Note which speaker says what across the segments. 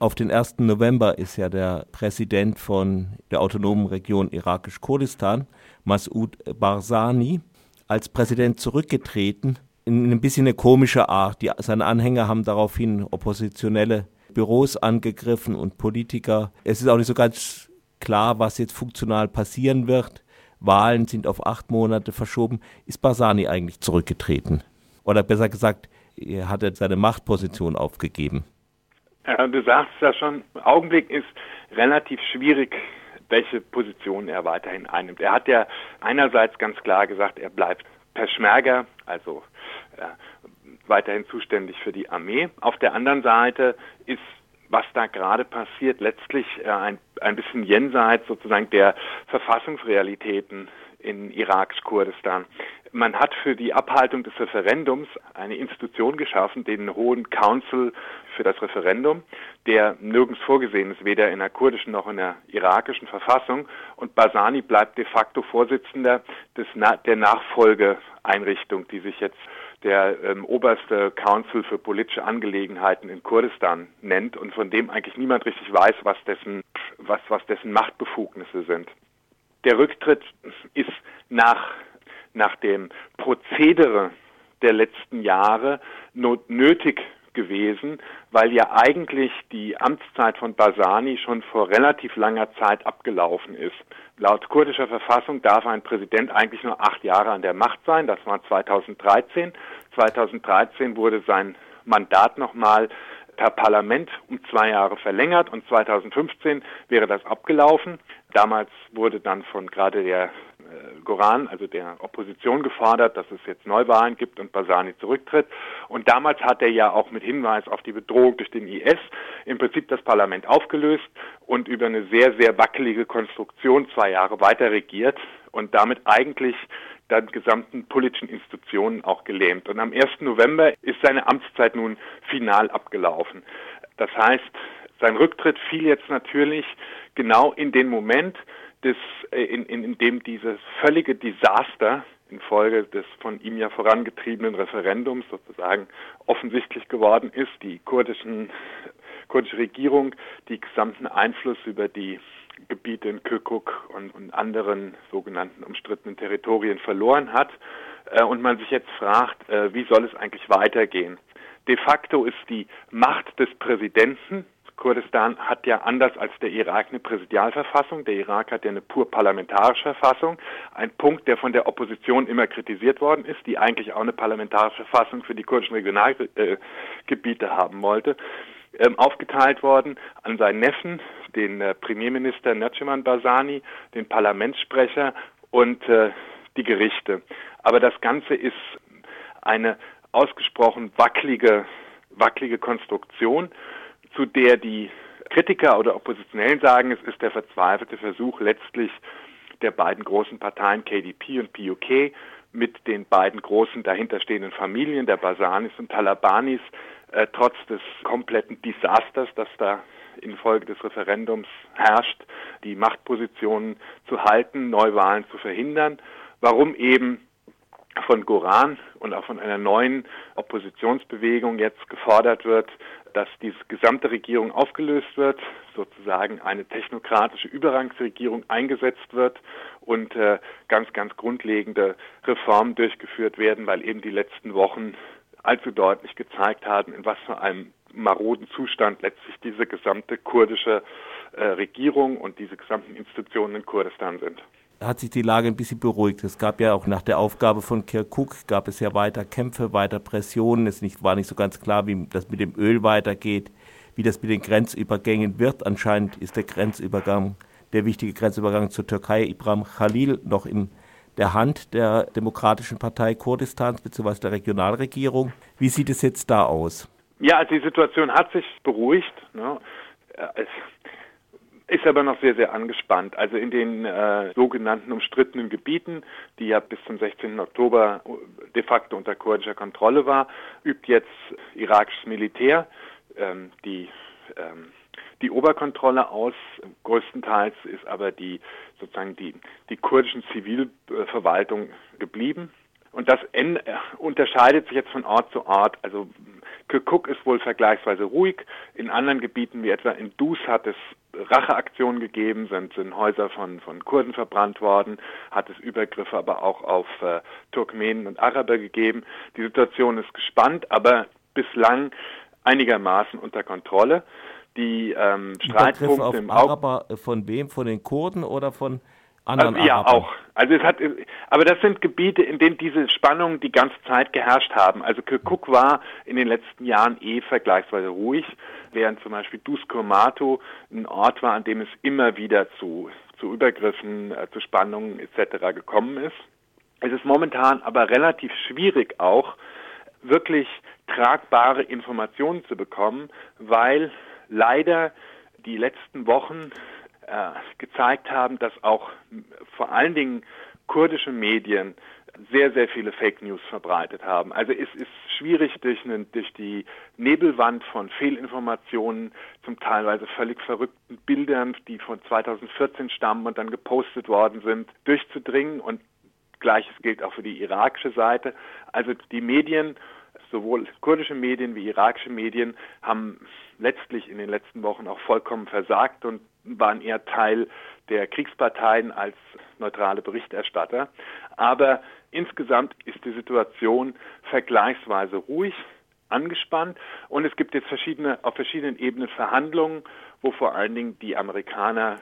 Speaker 1: Auf den 1. November ist ja der Präsident von der autonomen Region irakisch-Kurdistan, Massoud Barzani, als Präsident zurückgetreten. In ein bisschen eine komische Art. Die, seine Anhänger haben daraufhin oppositionelle Büros angegriffen und Politiker. Es ist auch nicht so ganz klar, was jetzt funktional passieren wird. Wahlen sind auf acht Monate verschoben. Ist Barzani eigentlich zurückgetreten? Oder besser gesagt, er hat seine Machtposition aufgegeben.
Speaker 2: Du sagst ja schon, Augenblick ist relativ schwierig, welche Position er weiterhin einnimmt. Er hat ja einerseits ganz klar gesagt, er bleibt Peschmerga, also äh, weiterhin zuständig für die Armee. Auf der anderen Seite ist was da gerade passiert, letztlich äh, ein, ein bisschen jenseits sozusagen der Verfassungsrealitäten in Iraks Kurdistan. Man hat für die Abhaltung des Referendums eine Institution geschaffen, den Hohen Council für das Referendum, der nirgends vorgesehen ist, weder in der kurdischen noch in der irakischen Verfassung. Und Basani bleibt de facto Vorsitzender des, der Nachfolgeeinrichtung, die sich jetzt der ähm, oberste Council für politische Angelegenheiten in Kurdistan nennt und von dem eigentlich niemand richtig weiß, was dessen, was, was dessen Machtbefugnisse sind. Der Rücktritt ist nach, nach dem Prozedere der letzten Jahre nötig gewesen, weil ja eigentlich die Amtszeit von Basani schon vor relativ langer Zeit abgelaufen ist. Laut kurdischer Verfassung darf ein Präsident eigentlich nur acht Jahre an der Macht sein. Das war 2013. 2013 wurde sein Mandat nochmal per Parlament um zwei Jahre verlängert und 2015 wäre das abgelaufen. Damals wurde dann von gerade der äh, Goran, also der Opposition, gefordert, dass es jetzt Neuwahlen gibt und Basani zurücktritt. Und damals hat er ja auch mit Hinweis auf die Bedrohung durch den IS im Prinzip das Parlament aufgelöst und über eine sehr, sehr wackelige Konstruktion zwei Jahre weiter regiert und damit eigentlich dann gesamten politischen Institutionen auch gelähmt. Und am 1. November ist seine Amtszeit nun final abgelaufen. Das heißt, sein Rücktritt fiel jetzt natürlich genau in den Moment, des, äh, in, in, in dem dieses völlige Desaster infolge des von ihm ja vorangetriebenen Referendums sozusagen offensichtlich geworden ist. Die kurdischen, kurdische Regierung die gesamten Einfluss über die Gebiete in Kirkuk und, und anderen sogenannten umstrittenen Territorien verloren hat äh, und man sich jetzt fragt, äh, wie soll es eigentlich weitergehen? De facto ist die Macht des Präsidenten Kurdistan hat ja anders als der Irak eine Präsidialverfassung. Der Irak hat ja eine pur parlamentarische Verfassung. Ein Punkt, der von der Opposition immer kritisiert worden ist, die eigentlich auch eine parlamentarische Verfassung für die kurdischen Regionalgebiete äh, haben wollte. Ähm, aufgeteilt worden an seinen Neffen, den äh, Premierminister Naciman Barzani, den Parlamentssprecher und äh, die Gerichte. Aber das Ganze ist eine ausgesprochen wackelige, wackelige Konstruktion zu der die Kritiker oder Oppositionellen sagen, es ist der verzweifelte Versuch letztlich der beiden großen Parteien KDP und PUK mit den beiden großen dahinterstehenden Familien, der Basanis und Talabanis, äh, trotz des kompletten Desasters, das da infolge des Referendums herrscht, die Machtpositionen zu halten, Neuwahlen zu verhindern. Warum eben von Goran und auch von einer neuen Oppositionsbewegung jetzt gefordert wird, dass diese gesamte Regierung aufgelöst wird, sozusagen eine technokratische Überrangsregierung eingesetzt wird und äh, ganz, ganz grundlegende Reformen durchgeführt werden, weil eben die letzten Wochen allzu deutlich gezeigt haben, in was für einem maroden Zustand letztlich diese gesamte kurdische äh, Regierung und diese gesamten Institutionen in Kurdistan sind
Speaker 1: hat sich die Lage ein bisschen beruhigt. Es gab ja auch nach der Aufgabe von Kirkuk, gab es ja weiter Kämpfe, weiter Pressionen. Es nicht, war nicht so ganz klar, wie das mit dem Öl weitergeht, wie das mit den Grenzübergängen wird. Anscheinend ist der Grenzübergang, der wichtige Grenzübergang zur Türkei, Ibrahim Khalil, noch in der Hand der Demokratischen Partei Kurdistans bzw. der Regionalregierung. Wie sieht es jetzt da aus?
Speaker 2: Ja, also die Situation hat sich beruhigt. Ne? Ist aber noch sehr, sehr angespannt. Also in den äh, sogenannten umstrittenen Gebieten, die ja bis zum 16. Oktober de facto unter kurdischer Kontrolle war, übt jetzt irakisches Militär ähm, die ähm, die Oberkontrolle aus. Größtenteils ist aber die sozusagen die die kurdischen Zivilverwaltung geblieben. Und das unterscheidet sich jetzt von Ort zu Ort. Also Kirkuk ist wohl vergleichsweise ruhig. In anderen Gebieten, wie etwa in Dus, hat es Racheaktionen gegeben, sind, sind Häuser von, von Kurden verbrannt worden, hat es Übergriffe aber auch auf äh, Turkmenen und Araber gegeben. Die Situation ist gespannt, aber bislang einigermaßen unter Kontrolle. Die ähm, Streitpunkte
Speaker 1: im Araber äh, von wem? Von den Kurden oder von anderen
Speaker 2: also, Ja, auch. Also es hat, aber das sind Gebiete, in denen diese Spannungen die ganze Zeit geherrscht haben. Also Kirkuk war in den letzten Jahren eh vergleichsweise ruhig, während zum Beispiel Duskurmato ein Ort war, an dem es immer wieder zu, zu Übergriffen, äh, zu Spannungen etc. gekommen ist. Es ist momentan aber relativ schwierig auch, wirklich tragbare Informationen zu bekommen, weil leider die letzten Wochen äh, gezeigt haben, dass auch vor allen Dingen kurdische Medien sehr, sehr viele Fake News verbreitet haben. Also es ist schwierig durch, eine, durch die Nebelwand von Fehlinformationen, zum teilweise völlig verrückten Bildern, die von 2014 stammen und dann gepostet worden sind, durchzudringen. Und gleiches gilt auch für die irakische Seite. Also die Medien sowohl kurdische Medien wie irakische Medien haben letztlich in den letzten Wochen auch vollkommen versagt und waren eher Teil der Kriegsparteien als neutrale Berichterstatter. Aber insgesamt ist die Situation vergleichsweise ruhig, angespannt und es gibt jetzt verschiedene, auf verschiedenen Ebenen Verhandlungen, wo vor allen Dingen die Amerikaner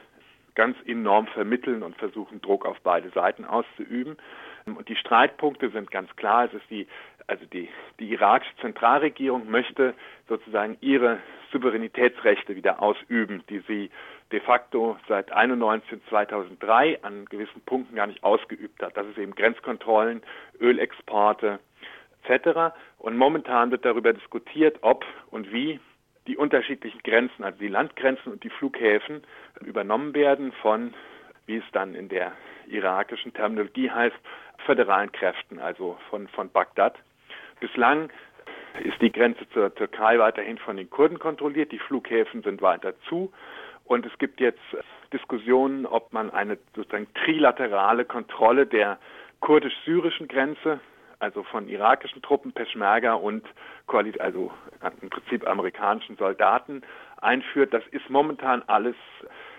Speaker 2: ganz enorm vermitteln und versuchen, Druck auf beide Seiten auszuüben. Und die Streitpunkte sind ganz klar. Es ist die, also die, die irakische Zentralregierung möchte sozusagen ihre Souveränitätsrechte wieder ausüben, die sie de facto seit 91 und 2003 an gewissen Punkten gar nicht ausgeübt hat. Das ist eben Grenzkontrollen, Ölexporte etc. Und momentan wird darüber diskutiert, ob und wie die unterschiedlichen Grenzen, also die Landgrenzen und die Flughäfen übernommen werden von, wie es dann in der irakischen Terminologie heißt, föderalen Kräften, also von, von Bagdad. Bislang ist die Grenze zur Türkei weiterhin von den Kurden kontrolliert, die Flughäfen sind weiter zu und es gibt jetzt Diskussionen, ob man eine sozusagen trilaterale Kontrolle der kurdisch-syrischen Grenze, also von irakischen Truppen, Peschmerga und also im Prinzip amerikanischen Soldaten einführt. Das ist momentan alles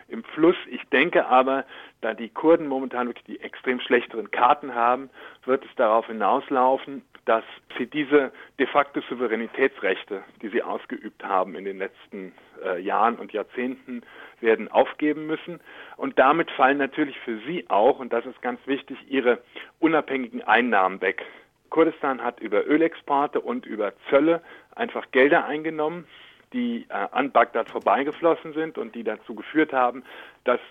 Speaker 2: im Fluss. Ich denke aber, da die Kurden momentan wirklich die extrem schlechteren Karten haben, wird es darauf hinauslaufen, dass sie diese de facto Souveränitätsrechte, die sie ausgeübt haben in den letzten äh, Jahren und Jahrzehnten, werden aufgeben müssen. Und damit fallen natürlich für sie auch, und das ist ganz wichtig, ihre unabhängigen Einnahmen weg. Kurdistan hat über Ölexporte und über Zölle einfach Gelder eingenommen, die äh, an Bagdad vorbeigeflossen sind und die dazu geführt haben, dass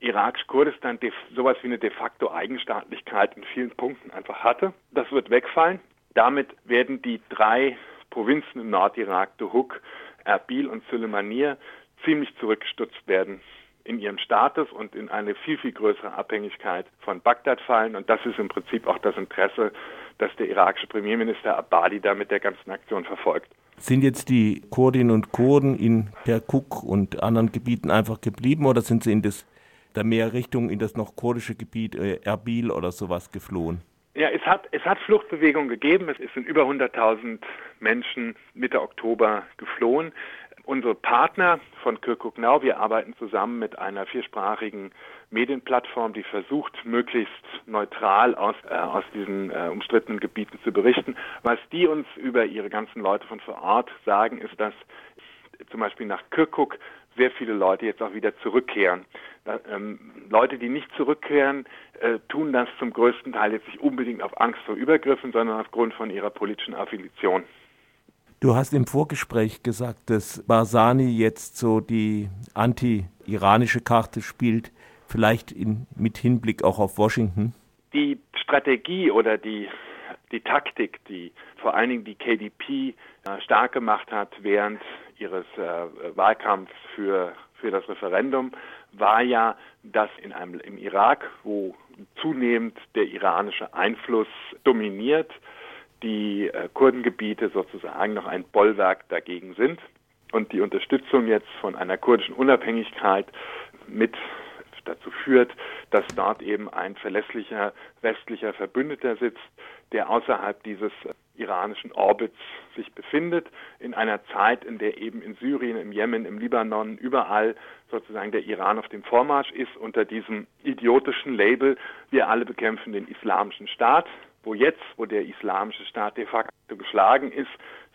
Speaker 2: Irakisch-Kurdistan sowas wie eine de facto Eigenstaatlichkeit in vielen Punkten einfach hatte. Das wird wegfallen. Damit werden die drei Provinzen im Nordirak, Duhok, Erbil und Suleymaniye, ziemlich zurückgestutzt werden in ihrem Status und in eine viel, viel größere Abhängigkeit von Bagdad fallen. Und das ist im Prinzip auch das Interesse, das der irakische Premierminister Abadi da mit der ganzen Aktion verfolgt.
Speaker 1: Sind jetzt die Kurdinnen und Kurden in Kirkuk und anderen Gebieten einfach geblieben oder sind sie in das, da mehr Richtung in das noch kurdische Gebiet äh, Erbil oder sowas geflohen?
Speaker 2: Ja, es hat, es hat Fluchtbewegungen gegeben. Es sind über 100.000 Menschen Mitte Oktober geflohen. Unsere Partner von Kirkuk Now, wir arbeiten zusammen mit einer viersprachigen Medienplattform, die versucht, möglichst neutral aus, äh, aus diesen äh, umstrittenen Gebieten zu berichten. Was die uns über ihre ganzen Leute von vor Ort sagen, ist, dass zum Beispiel nach Kirkuk sehr viele Leute jetzt auch wieder zurückkehren. Da, ähm, Leute, die nicht zurückkehren, äh, tun das zum größten Teil jetzt nicht unbedingt auf Angst vor Übergriffen, sondern aufgrund von ihrer politischen Affiliation.
Speaker 1: Du hast im Vorgespräch gesagt, dass Barzani jetzt so die anti-iranische Karte spielt, vielleicht in, mit Hinblick auch auf Washington.
Speaker 2: Die Strategie oder die, die Taktik, die vor allen Dingen die KDP äh, stark gemacht hat während ihres äh, Wahlkampfs für, für das Referendum, war ja, dass in einem, im Irak, wo zunehmend der iranische Einfluss dominiert, die äh, Kurdengebiete sozusagen noch ein Bollwerk dagegen sind und die Unterstützung jetzt von einer kurdischen Unabhängigkeit mit dazu führt, dass dort eben ein verlässlicher westlicher Verbündeter sitzt, der außerhalb dieses iranischen Orbits sich befindet, in einer Zeit, in der eben in Syrien, im Jemen, im Libanon, überall sozusagen der Iran auf dem Vormarsch ist, unter diesem idiotischen Label, wir alle bekämpfen den islamischen Staat, wo jetzt, wo der islamische Staat de facto geschlagen ist,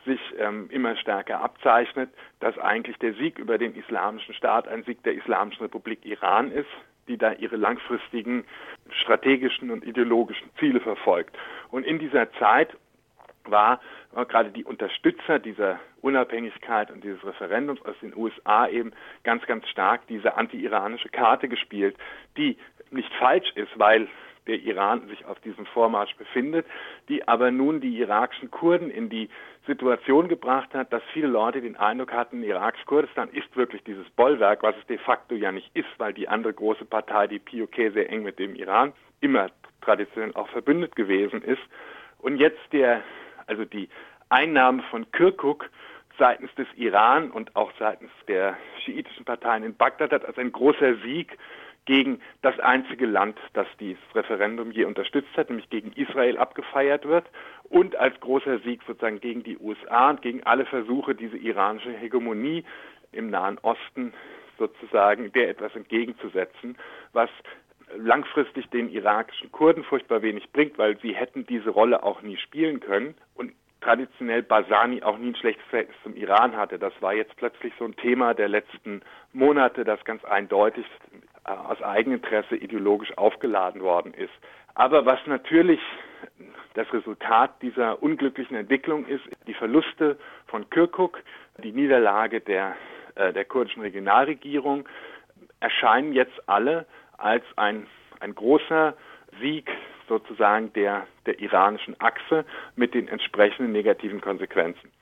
Speaker 2: sich ähm, immer stärker abzeichnet, dass eigentlich der Sieg über den islamischen Staat ein Sieg der Islamischen Republik Iran ist, die da ihre langfristigen strategischen und ideologischen Ziele verfolgt. Und in dieser Zeit war gerade die Unterstützer dieser Unabhängigkeit und dieses Referendums aus den USA eben ganz, ganz stark diese anti-iranische Karte gespielt, die nicht falsch ist, weil der Iran sich auf diesem Vormarsch befindet, die aber nun die irakischen Kurden in die Situation gebracht hat, dass viele Leute den Eindruck hatten, irakisch-Kurdistan ist wirklich dieses Bollwerk, was es de facto ja nicht ist, weil die andere große Partei, die POK, sehr eng mit dem Iran immer traditionell auch verbündet gewesen ist. Und jetzt der, also die Einnahme von Kirkuk seitens des Iran und auch seitens der schiitischen Parteien in Bagdad hat als ein großer Sieg gegen das einzige Land, das dieses Referendum je unterstützt hat, nämlich gegen Israel abgefeiert wird und als großer Sieg sozusagen gegen die USA und gegen alle Versuche, diese iranische Hegemonie im Nahen Osten sozusagen der etwas entgegenzusetzen, was langfristig den irakischen Kurden furchtbar wenig bringt, weil sie hätten diese Rolle auch nie spielen können und traditionell Basani auch nie ein schlechtes Verhältnis zum Iran hatte. Das war jetzt plötzlich so ein Thema der letzten Monate, das ganz eindeutig äh, aus Eigeninteresse ideologisch aufgeladen worden ist. Aber was natürlich das Resultat dieser unglücklichen Entwicklung ist, die Verluste von Kirkuk, die Niederlage der, äh, der kurdischen Regionalregierung, erscheinen jetzt alle als ein, ein großer Sieg sozusagen der, der iranischen Achse mit den entsprechenden negativen Konsequenzen.